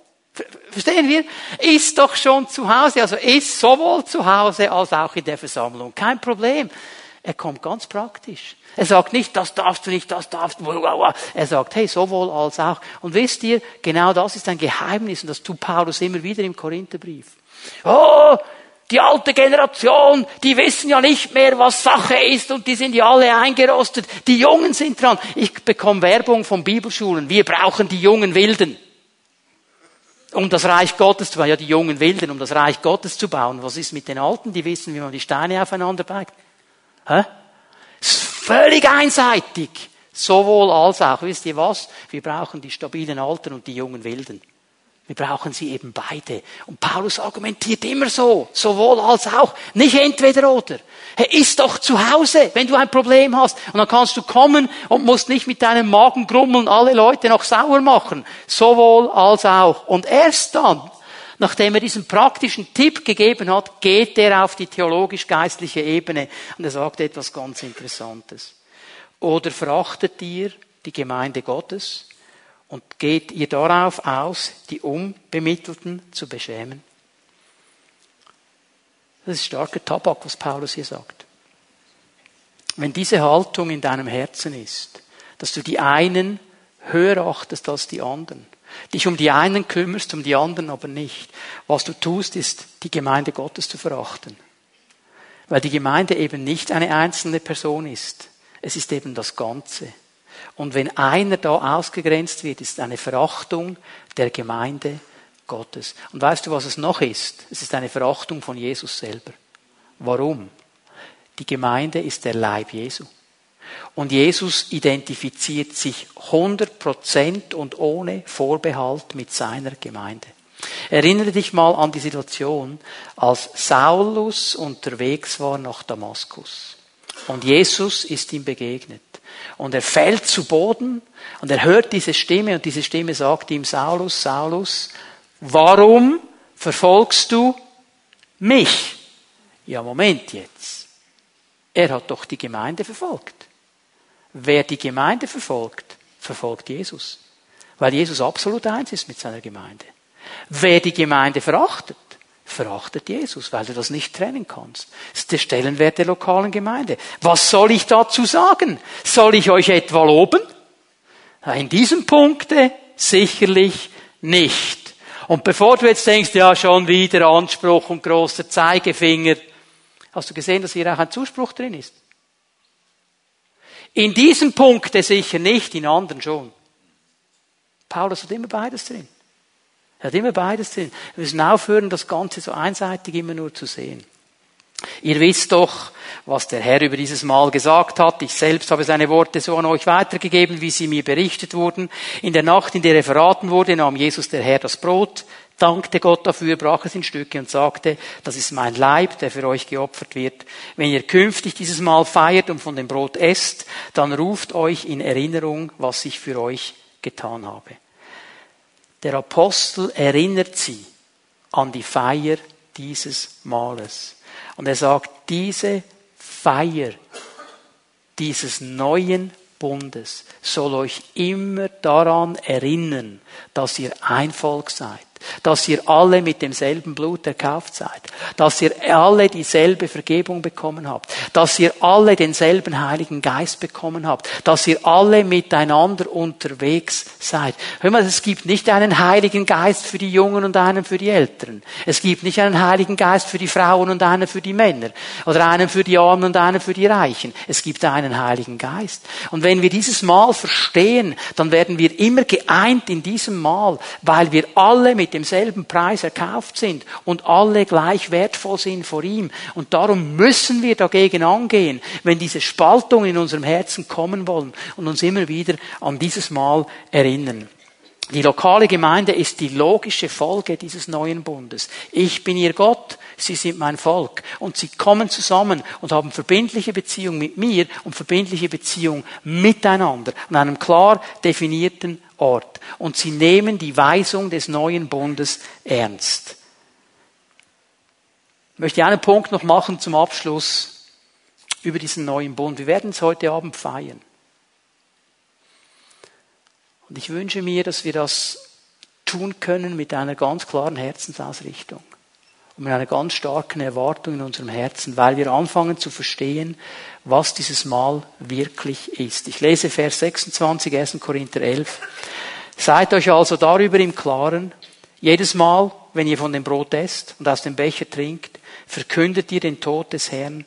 A: Verstehen wir? Ist doch schon zu Hause, also ist sowohl zu Hause als auch in der Versammlung. Kein Problem. Er kommt ganz praktisch. Er sagt nicht, das darfst du nicht, das darfst du. Er sagt, hey, sowohl als auch. Und wisst ihr, genau das ist ein Geheimnis und das tut Paulus immer wieder im Korintherbrief. Oh, die alte Generation, die wissen ja nicht mehr, was Sache ist und die sind ja alle eingerostet. Die Jungen sind dran. Ich bekomme Werbung von Bibelschulen. Wir brauchen die jungen Wilden um das Reich Gottes zu bauen. Ja, die jungen Wilden, um das Reich Gottes zu bauen. Was ist mit den Alten? Die wissen, wie man die Steine aufeinander packt. Hä? ist völlig einseitig. Sowohl als auch. Wisst ihr was? Wir brauchen die stabilen Alten und die jungen Wilden. Wir brauchen sie eben beide. Und Paulus argumentiert immer so, sowohl als auch, nicht entweder oder. Er ist doch zu Hause, wenn du ein Problem hast. Und dann kannst du kommen und musst nicht mit deinem Magen grummeln, alle Leute noch sauer machen. Sowohl als auch. Und erst dann, nachdem er diesen praktischen Tipp gegeben hat, geht er auf die theologisch-geistliche Ebene und er sagt etwas ganz Interessantes. Oder verachtet ihr die Gemeinde Gottes? Und geht ihr darauf aus, die Unbemittelten zu beschämen? Das ist starker Tabak, was Paulus hier sagt. Wenn diese Haltung in deinem Herzen ist, dass du die einen höher achtest als die anderen, dich um die einen kümmerst, um die anderen aber nicht, was du tust, ist, die Gemeinde Gottes zu verachten. Weil die Gemeinde eben nicht eine einzelne Person ist. Es ist eben das Ganze. Und wenn einer da ausgegrenzt wird, ist eine Verachtung der Gemeinde Gottes. Und weißt du, was es noch ist? Es ist eine Verachtung von Jesus selber. Warum? Die Gemeinde ist der Leib Jesu. Und Jesus identifiziert sich 100% und ohne Vorbehalt mit seiner Gemeinde. Erinnere dich mal an die Situation, als Saulus unterwegs war nach Damaskus. Und Jesus ist ihm begegnet. Und er fällt zu Boden und er hört diese Stimme und diese Stimme sagt ihm, Saulus, Saulus, warum verfolgst du mich? Ja, Moment jetzt. Er hat doch die Gemeinde verfolgt. Wer die Gemeinde verfolgt, verfolgt Jesus. Weil Jesus absolut eins ist mit seiner Gemeinde. Wer die Gemeinde verachtet, verachtet Jesus, weil du das nicht trennen kannst. Das ist der Stellenwert der lokalen Gemeinde. Was soll ich dazu sagen? Soll ich euch etwa loben? In diesem Punkte sicherlich nicht. Und bevor du jetzt denkst, ja, schon wieder Anspruch und großer Zeigefinger, hast du gesehen, dass hier auch ein Zuspruch drin ist? In diesem Punkte sicher nicht, in anderen schon. Paulus hat immer beides drin. Er hat immer beides drin. Wir müssen aufhören, das Ganze so einseitig immer nur zu sehen. Ihr wisst doch, was der Herr über dieses Mal gesagt hat. Ich selbst habe seine Worte so an euch weitergegeben, wie sie mir berichtet wurden. In der Nacht, in der er verraten wurde, nahm Jesus der Herr das Brot, dankte Gott dafür, brach es in Stücke und sagte, das ist mein Leib, der für euch geopfert wird. Wenn ihr künftig dieses Mal feiert und von dem Brot esst, dann ruft euch in Erinnerung, was ich für euch getan habe. Der Apostel erinnert sie an die Feier dieses Males. Und er sagt, diese Feier dieses neuen Bundes soll euch immer daran erinnern, dass ihr ein Volk seid, dass ihr alle mit demselben Blut erkauft seid, dass ihr alle dieselbe Vergebung bekommen habt, dass ihr alle denselben Heiligen Geist bekommen habt, dass ihr alle miteinander unterwegs seid. Hör mal, es gibt nicht einen Heiligen Geist für die Jungen und einen für die Älteren. Es gibt nicht einen Heiligen Geist für die Frauen und einen für die Männer oder einen für die Armen und einen für die Reichen. Es gibt einen Heiligen Geist. Und wenn wir dieses Mal verstehen, dann werden wir immer geeint in diesem Mal, weil wir alle mit demselben Preis erkauft sind und alle gleich wertvoll sind vor ihm. Und darum müssen wir dagegen angehen, wenn diese Spaltungen in unserem Herzen kommen wollen und uns immer wieder an dieses Mal erinnern. Die lokale Gemeinde ist die logische Folge dieses neuen Bundes. Ich bin ihr Gott, sie sind mein Volk. Und sie kommen zusammen und haben verbindliche Beziehung mit mir und verbindliche Beziehung miteinander an einem klar definierten Ort. Und sie nehmen die Weisung des neuen Bundes ernst. Ich möchte einen Punkt noch machen zum Abschluss über diesen neuen Bund. Wir werden es heute Abend feiern. Und ich wünsche mir, dass wir das tun können mit einer ganz klaren Herzensausrichtung und mit einer ganz starken Erwartung in unserem Herzen, weil wir anfangen zu verstehen, was dieses Mal wirklich ist. Ich lese Vers 26, 1. Korinther 11. Seid euch also darüber im Klaren, jedes Mal, wenn ihr von dem Brot esst und aus dem Becher trinkt, verkündet ihr den Tod des Herrn,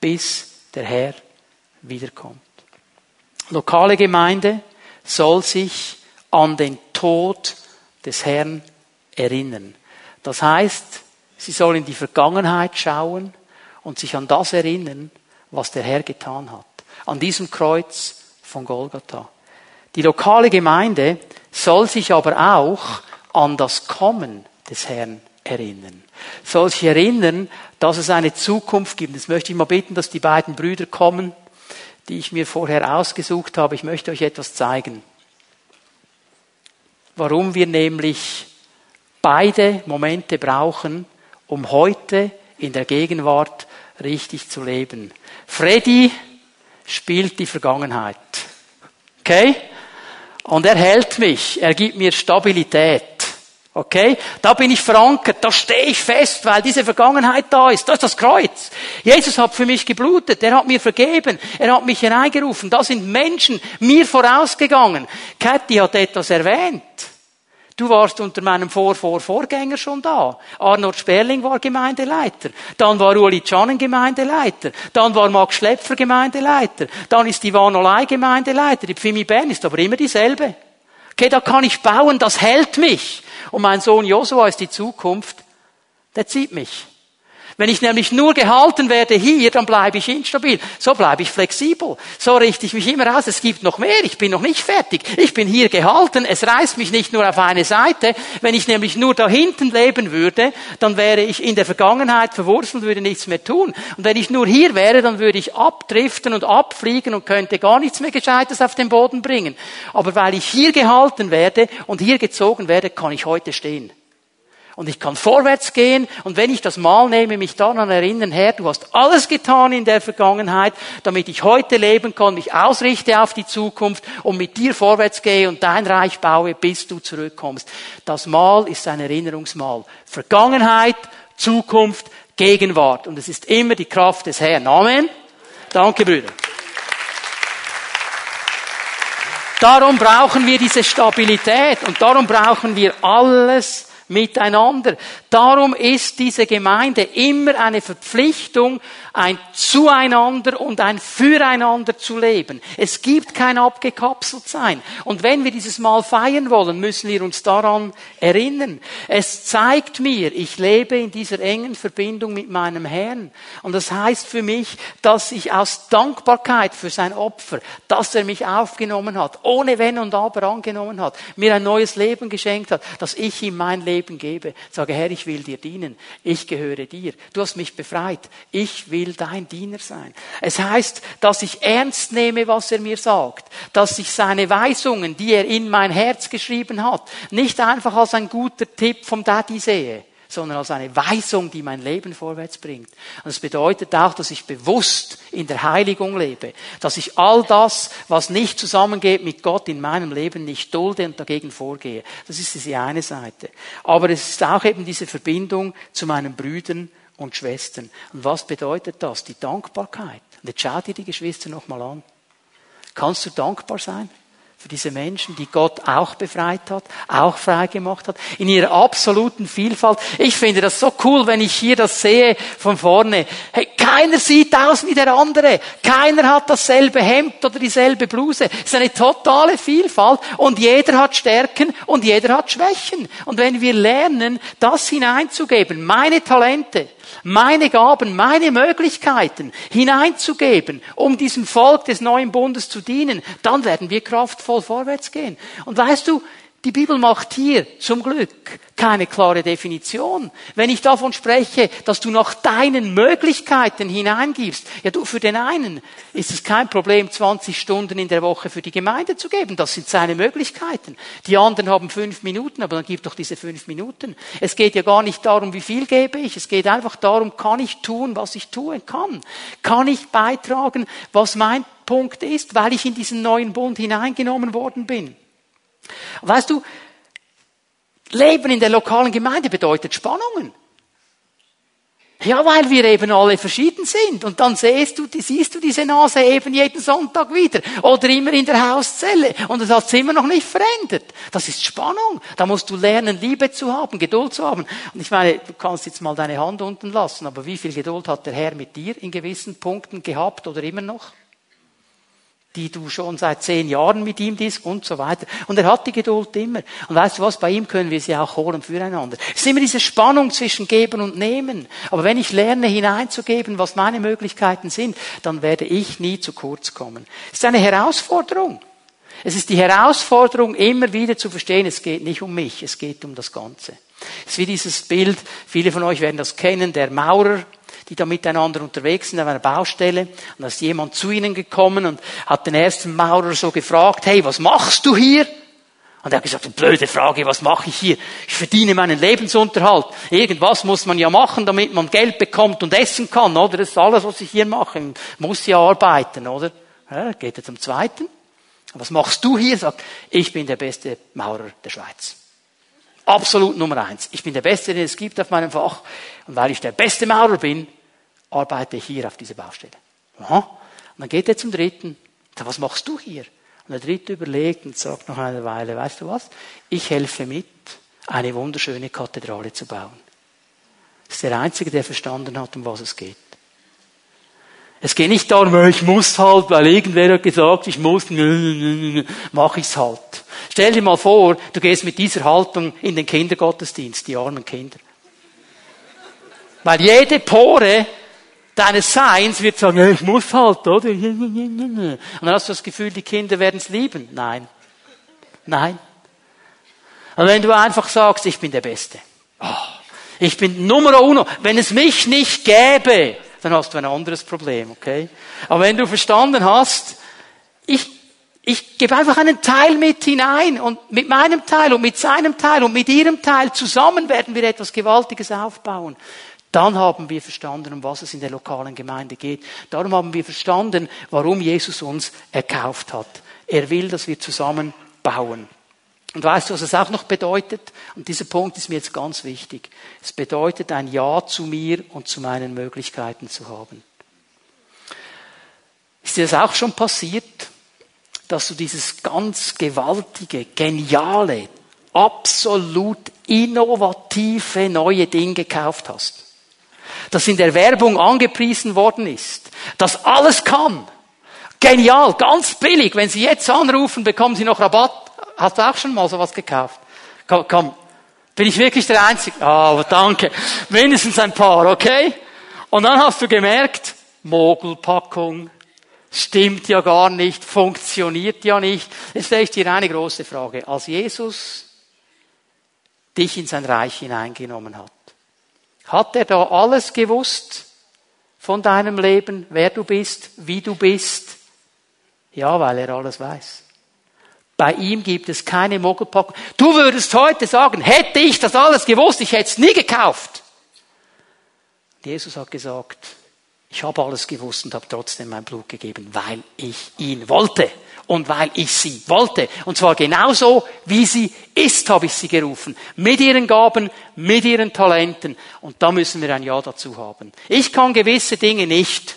A: bis der Herr wiederkommt. Lokale Gemeinde soll sich an den Tod des Herrn erinnern. Das heißt, sie soll in die Vergangenheit schauen und sich an das erinnern, was der Herr getan hat. An diesem Kreuz von Golgatha. Die lokale Gemeinde soll sich aber auch an das Kommen des Herrn erinnern. Soll sich erinnern, dass es eine Zukunft gibt. Jetzt möchte ich mal bitten, dass die beiden Brüder kommen, die ich mir vorher ausgesucht habe. Ich möchte euch etwas zeigen warum wir nämlich beide Momente brauchen, um heute in der Gegenwart richtig zu leben. Freddy spielt die Vergangenheit. Okay? Und er hält mich, er gibt mir Stabilität. Okay? Da bin ich verankert, da stehe ich fest, weil diese Vergangenheit da ist. Das ist das Kreuz. Jesus hat für mich geblutet, er hat mir vergeben, er hat mich hineingerufen. Da sind Menschen mir vorausgegangen. Cathy hat etwas erwähnt. Du warst unter meinem Vor-Vor-Vorgänger schon da. Arnold Sperling war Gemeindeleiter. Dann war Uli Czanen Gemeindeleiter. Dann war Max Schlepfer Gemeindeleiter. Dann ist Ivan Olay Gemeindeleiter. Die Pfimi Bern ist aber immer dieselbe. Okay, da kann ich bauen, das hält mich. Und mein Sohn Josua ist die Zukunft, der zieht mich. Wenn ich nämlich nur gehalten werde hier, dann bleibe ich instabil. So bleibe ich flexibel. So richte ich mich immer aus. Es gibt noch mehr. Ich bin noch nicht fertig. Ich bin hier gehalten. Es reißt mich nicht nur auf eine Seite. Wenn ich nämlich nur da hinten leben würde, dann wäre ich in der Vergangenheit verwurzelt, würde nichts mehr tun. Und wenn ich nur hier wäre, dann würde ich abdriften und abfliegen und könnte gar nichts mehr Gescheites auf den Boden bringen. Aber weil ich hier gehalten werde und hier gezogen werde, kann ich heute stehen und ich kann vorwärts gehen und wenn ich das Mal nehme, mich daran erinnern, Herr, du hast alles getan in der Vergangenheit, damit ich heute leben kann, mich ausrichte auf die Zukunft und mit dir vorwärts gehe und dein Reich baue, bis du zurückkommst. Das Mal ist ein Erinnerungsmal. Vergangenheit, Zukunft, Gegenwart. Und es ist immer die Kraft des Herrn. Amen. Danke, Brüder. Darum brauchen wir diese Stabilität und darum brauchen wir alles, miteinander. Darum ist diese Gemeinde immer eine Verpflichtung, ein Zueinander und ein Füreinander zu leben. Es gibt kein abgekapselt sein. Und wenn wir dieses Mal feiern wollen, müssen wir uns daran erinnern. Es zeigt mir, ich lebe in dieser engen Verbindung mit meinem Herrn. Und das heißt für mich, dass ich aus Dankbarkeit für sein Opfer, dass er mich aufgenommen hat, ohne Wenn und Aber angenommen hat, mir ein neues Leben geschenkt hat, dass ich ihm mein Leben gebe. Sage, Herr, ich will dir dienen. Ich gehöre dir. Du hast mich befreit. Ich will dein Diener sein. Es heißt, dass ich ernst nehme, was er mir sagt. Dass ich seine Weisungen, die er in mein Herz geschrieben hat, nicht einfach als ein guter Tipp vom Daddy sehe sondern als eine Weisung, die mein Leben vorwärts bringt. Und das bedeutet auch, dass ich bewusst in der Heiligung lebe, dass ich all das, was nicht zusammengeht mit Gott in meinem Leben, nicht dulde und dagegen vorgehe. Das ist diese eine Seite. Aber es ist auch eben diese Verbindung zu meinen Brüdern und Schwestern. Und was bedeutet das? Die Dankbarkeit. Und jetzt schau dir die Geschwister nochmal an. Kannst du dankbar sein? Für diese Menschen, die Gott auch befreit hat, auch frei gemacht hat, in ihrer absoluten Vielfalt. Ich finde das so cool, wenn ich hier das sehe von vorne. Hey, keiner sieht aus wie der andere. Keiner hat dasselbe Hemd oder dieselbe Bluse. Es ist eine totale Vielfalt und jeder hat Stärken und jeder hat Schwächen. Und wenn wir lernen, das hineinzugeben, meine Talente, meine Gaben, meine Möglichkeiten hineinzugeben, um diesem Volk des neuen Bundes zu dienen, dann werden wir kraftvoll vorwärts gehen. Und weißt du, die Bibel macht hier zum Glück keine klare Definition. Wenn ich davon spreche, dass du nach deinen Möglichkeiten hineingibst, ja du, für den einen ist es kein Problem, 20 Stunden in der Woche für die Gemeinde zu geben. Das sind seine Möglichkeiten. Die anderen haben fünf Minuten, aber dann gib doch diese fünf Minuten. Es geht ja gar nicht darum, wie viel gebe ich. Es geht einfach darum, kann ich tun, was ich tun kann? Kann ich beitragen, was mein Punkt ist, weil ich in diesen neuen Bund hineingenommen worden bin? Weißt du, Leben in der lokalen Gemeinde bedeutet Spannungen. Ja, weil wir eben alle verschieden sind. Und dann siehst du, siehst du diese Nase eben jeden Sonntag wieder. Oder immer in der Hauszelle. Und das hat sich immer noch nicht verändert. Das ist Spannung. Da musst du lernen, Liebe zu haben, Geduld zu haben. Und ich meine, du kannst jetzt mal deine Hand unten lassen. Aber wie viel Geduld hat der Herr mit dir in gewissen Punkten gehabt oder immer noch? Die du schon seit zehn Jahren mit ihm bist und so weiter. Und er hat die Geduld immer. Und weißt du was, bei ihm können wir sie auch holen füreinander. Es ist immer diese Spannung zwischen Geben und Nehmen. Aber wenn ich lerne hineinzugeben, was meine Möglichkeiten sind, dann werde ich nie zu kurz kommen. Es ist eine Herausforderung. Es ist die Herausforderung, immer wieder zu verstehen, es geht nicht um mich, es geht um das Ganze. Es ist wie dieses Bild, viele von euch werden das kennen, der Maurer, die da miteinander unterwegs sind auf einer Baustelle. Und da ist jemand zu ihnen gekommen und hat den ersten Maurer so gefragt, hey, was machst du hier? Und er hat gesagt, blöde Frage, was mache ich hier? Ich verdiene meinen Lebensunterhalt. Irgendwas muss man ja machen, damit man Geld bekommt und essen kann, oder? Das ist alles, was ich hier mache. Ich muss ja arbeiten, oder? Ja, geht er zum zweiten. Was machst du hier? Sagt, ich bin der beste Maurer der Schweiz. Absolut Nummer eins. Ich bin der Beste, den es gibt auf meinem Fach. Und weil ich der beste Maurer bin, arbeite hier auf dieser Baustelle. Aha. Und dann geht er zum dritten. Sagt, was machst du hier? Und der dritte überlegt und sagt nach einer Weile, weißt du was? Ich helfe mit, eine wunderschöne Kathedrale zu bauen. Das ist der Einzige, der verstanden hat, um was es geht. Es geht nicht darum, ich muss halt, weil irgendwer hat gesagt, ich muss, mach ich's halt. Stell dir mal vor, du gehst mit dieser Haltung in den Kindergottesdienst, die armen Kinder. Weil jede Pore deines Seins wird sagen, ich muss halt, oder? Und dann hast du das Gefühl, die Kinder werden es lieben. Nein. Nein. Und wenn du einfach sagst, ich bin der Beste. Oh, ich bin Nummer uno. Wenn es mich nicht gäbe, dann hast du ein anderes Problem, okay? Aber wenn du verstanden hast, ich, ich gebe einfach einen Teil mit hinein und mit meinem Teil und mit seinem Teil und mit ihrem Teil zusammen werden wir etwas Gewaltiges aufbauen. Dann haben wir verstanden, um was es in der lokalen Gemeinde geht. Darum haben wir verstanden, warum Jesus uns erkauft hat. Er will, dass wir zusammen bauen. Und weißt du, was es auch noch bedeutet? Und dieser Punkt ist mir jetzt ganz wichtig. Es bedeutet, ein Ja zu mir und zu meinen Möglichkeiten zu haben. Ist dir das auch schon passiert, dass du dieses ganz gewaltige, geniale, absolut innovative neue Ding gekauft hast? Das in der Werbung angepriesen worden ist, das alles kann. Genial, ganz billig. Wenn Sie jetzt anrufen, bekommen Sie noch Rabatt. Hast du auch schon mal sowas gekauft? Komm, komm. Bin ich wirklich der Einzige? Ah, oh, danke. Mindestens ein paar, okay? Und dann hast du gemerkt, Mogelpackung, stimmt ja gar nicht, funktioniert ja nicht. Jetzt stelle ich dir eine große Frage. Als Jesus dich in sein Reich hineingenommen hat, hat er da alles gewusst von deinem Leben, wer du bist, wie du bist? Ja, weil er alles weiß. Bei ihm gibt es keine Mogelpackung. Du würdest heute sagen, hätte ich das alles gewusst, ich hätte es nie gekauft. Jesus hat gesagt, ich habe alles gewusst und habe trotzdem mein Blut gegeben, weil ich ihn wollte und weil ich sie wollte. Und zwar genauso, wie sie ist, habe ich sie gerufen. Mit ihren Gaben, mit ihren Talenten. Und da müssen wir ein Ja dazu haben. Ich kann gewisse Dinge nicht,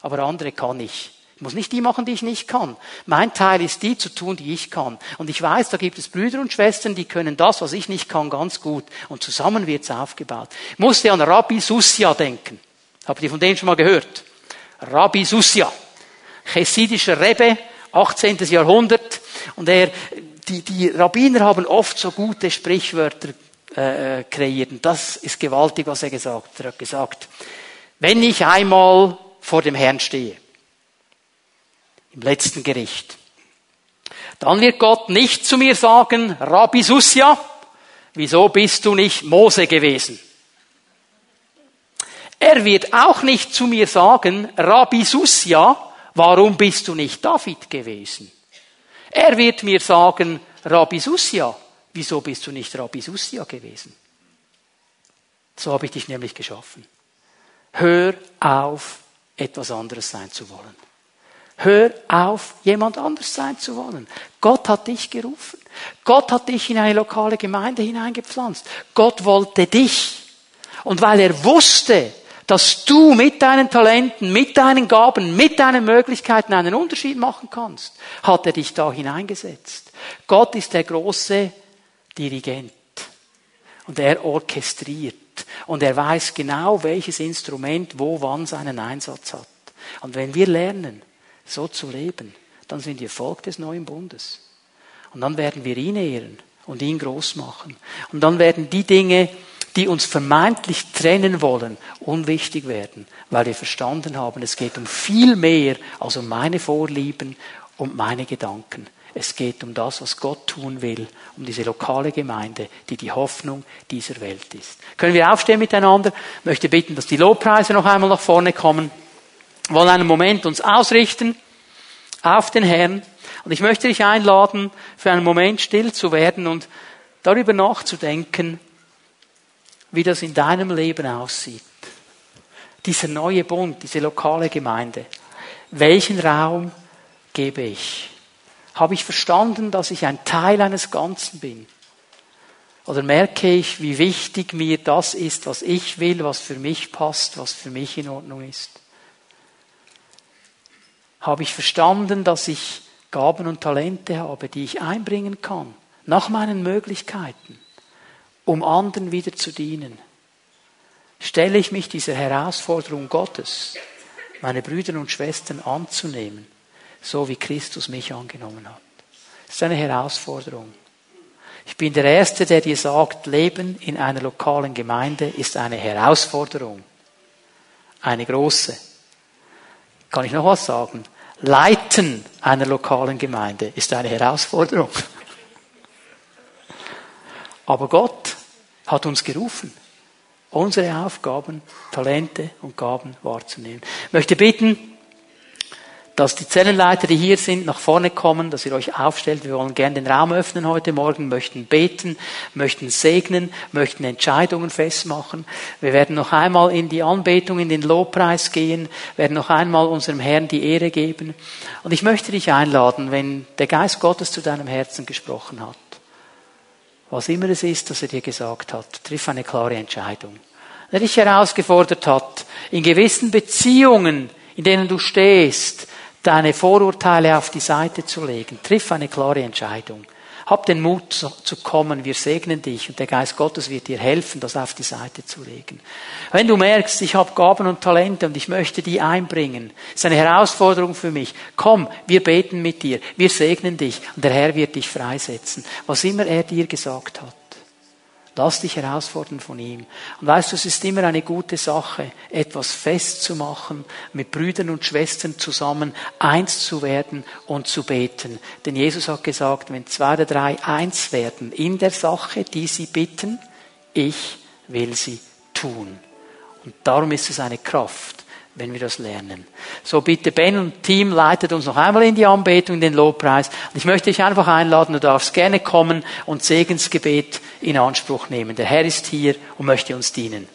A: aber andere kann ich. Ich muss nicht die machen, die ich nicht kann. Mein Teil ist die zu tun, die ich kann. Und ich weiß, da gibt es Brüder und Schwestern, die können das, was ich nicht kann, ganz gut. Und zusammen wird es aufgebaut. Ich musste an Rabbi Susia denken. Habt ihr von denen schon mal gehört? Rabbi Susia. Chesidischer Rebbe, 18. Jahrhundert. Und er, die, die Rabbiner haben oft so gute Sprichwörter äh, äh, kreiert. Und das ist gewaltig, was er gesagt hat. Er hat gesagt, wenn ich einmal vor dem Herrn stehe, im letzten Gericht, dann wird Gott nicht zu mir sagen, Rabbi Susia, wieso bist du nicht Mose gewesen? Er wird auch nicht zu mir sagen, Rabbi Susia, warum bist du nicht David gewesen? Er wird mir sagen, Rabbi Susia, wieso bist du nicht Rabbi Susia gewesen? So habe ich dich nämlich geschaffen. Hör auf, etwas anderes sein zu wollen. Hör auf, jemand anders sein zu wollen. Gott hat dich gerufen. Gott hat dich in eine lokale Gemeinde hineingepflanzt. Gott wollte dich. Und weil er wusste, dass du mit deinen Talenten, mit deinen Gaben, mit deinen Möglichkeiten einen Unterschied machen kannst, hat er dich da hineingesetzt. Gott ist der große Dirigent und er orchestriert und er weiß genau, welches Instrument wo wann seinen Einsatz hat. Und wenn wir lernen, so zu leben, dann sind wir Volk des neuen Bundes. Und dann werden wir ihn ehren und ihn groß machen. Und dann werden die Dinge, die uns vermeintlich trennen wollen, unwichtig werden, weil wir verstanden haben, es geht um viel mehr als um meine Vorlieben und meine Gedanken. Es geht um das, was Gott tun will, um diese lokale Gemeinde, die die Hoffnung dieser Welt ist. Können wir aufstehen miteinander? Ich möchte bitten, dass die Lobpreise noch einmal nach vorne kommen. Wir wollen einen Moment uns ausrichten auf den Herrn. Und ich möchte dich einladen, für einen Moment still zu werden und darüber nachzudenken, wie das in deinem Leben aussieht. Dieser neue Bund, diese lokale Gemeinde. Welchen Raum gebe ich? Habe ich verstanden, dass ich ein Teil eines Ganzen bin? Oder merke ich, wie wichtig mir das ist, was ich will, was für mich passt, was für mich in Ordnung ist? Habe ich verstanden, dass ich Gaben und Talente habe, die ich einbringen kann, nach meinen Möglichkeiten? Um anderen wieder zu dienen, stelle ich mich dieser Herausforderung Gottes, meine Brüder und Schwestern anzunehmen, so wie Christus mich angenommen hat. Das ist eine Herausforderung. Ich bin der Erste, der dir sagt, Leben in einer lokalen Gemeinde ist eine Herausforderung. Eine große. Kann ich noch was sagen? Leiten einer lokalen Gemeinde ist eine Herausforderung. Aber Gott hat uns gerufen, unsere Aufgaben, Talente und Gaben wahrzunehmen. Ich möchte bitten, dass die Zellenleiter, die hier sind, nach vorne kommen, dass ihr euch aufstellt. Wir wollen gerne den Raum öffnen heute Morgen, möchten beten, möchten segnen, möchten Entscheidungen festmachen. Wir werden noch einmal in die Anbetung, in den Lobpreis gehen, werden noch einmal unserem Herrn die Ehre geben. Und ich möchte dich einladen, wenn der Geist Gottes zu deinem Herzen gesprochen hat, was immer es ist, dass er dir gesagt hat, triff eine klare Entscheidung. Er dich herausgefordert hat, in gewissen Beziehungen, in denen du stehst, deine Vorurteile auf die Seite zu legen. Triff eine klare Entscheidung. Hab den Mut zu kommen, wir segnen dich und der Geist Gottes wird dir helfen, das auf die Seite zu legen. Wenn du merkst, ich habe Gaben und Talente und ich möchte die einbringen, ist eine Herausforderung für mich. Komm, wir beten mit dir, wir segnen dich und der Herr wird dich freisetzen, was immer er dir gesagt hat. Lass dich herausfordern von ihm. Und weißt du, es ist immer eine gute Sache, etwas festzumachen, mit Brüdern und Schwestern zusammen eins zu werden und zu beten. Denn Jesus hat gesagt, wenn zwei oder drei eins werden in der Sache, die sie bitten, ich will sie tun. Und darum ist es eine Kraft, wenn wir das lernen. So bitte Ben und Team leitet uns noch einmal in die Anbetung, in den Lobpreis. Und ich möchte dich einfach einladen, du darfst gerne kommen und Segensgebet in Anspruch nehmen. Der Herr ist hier und möchte uns dienen.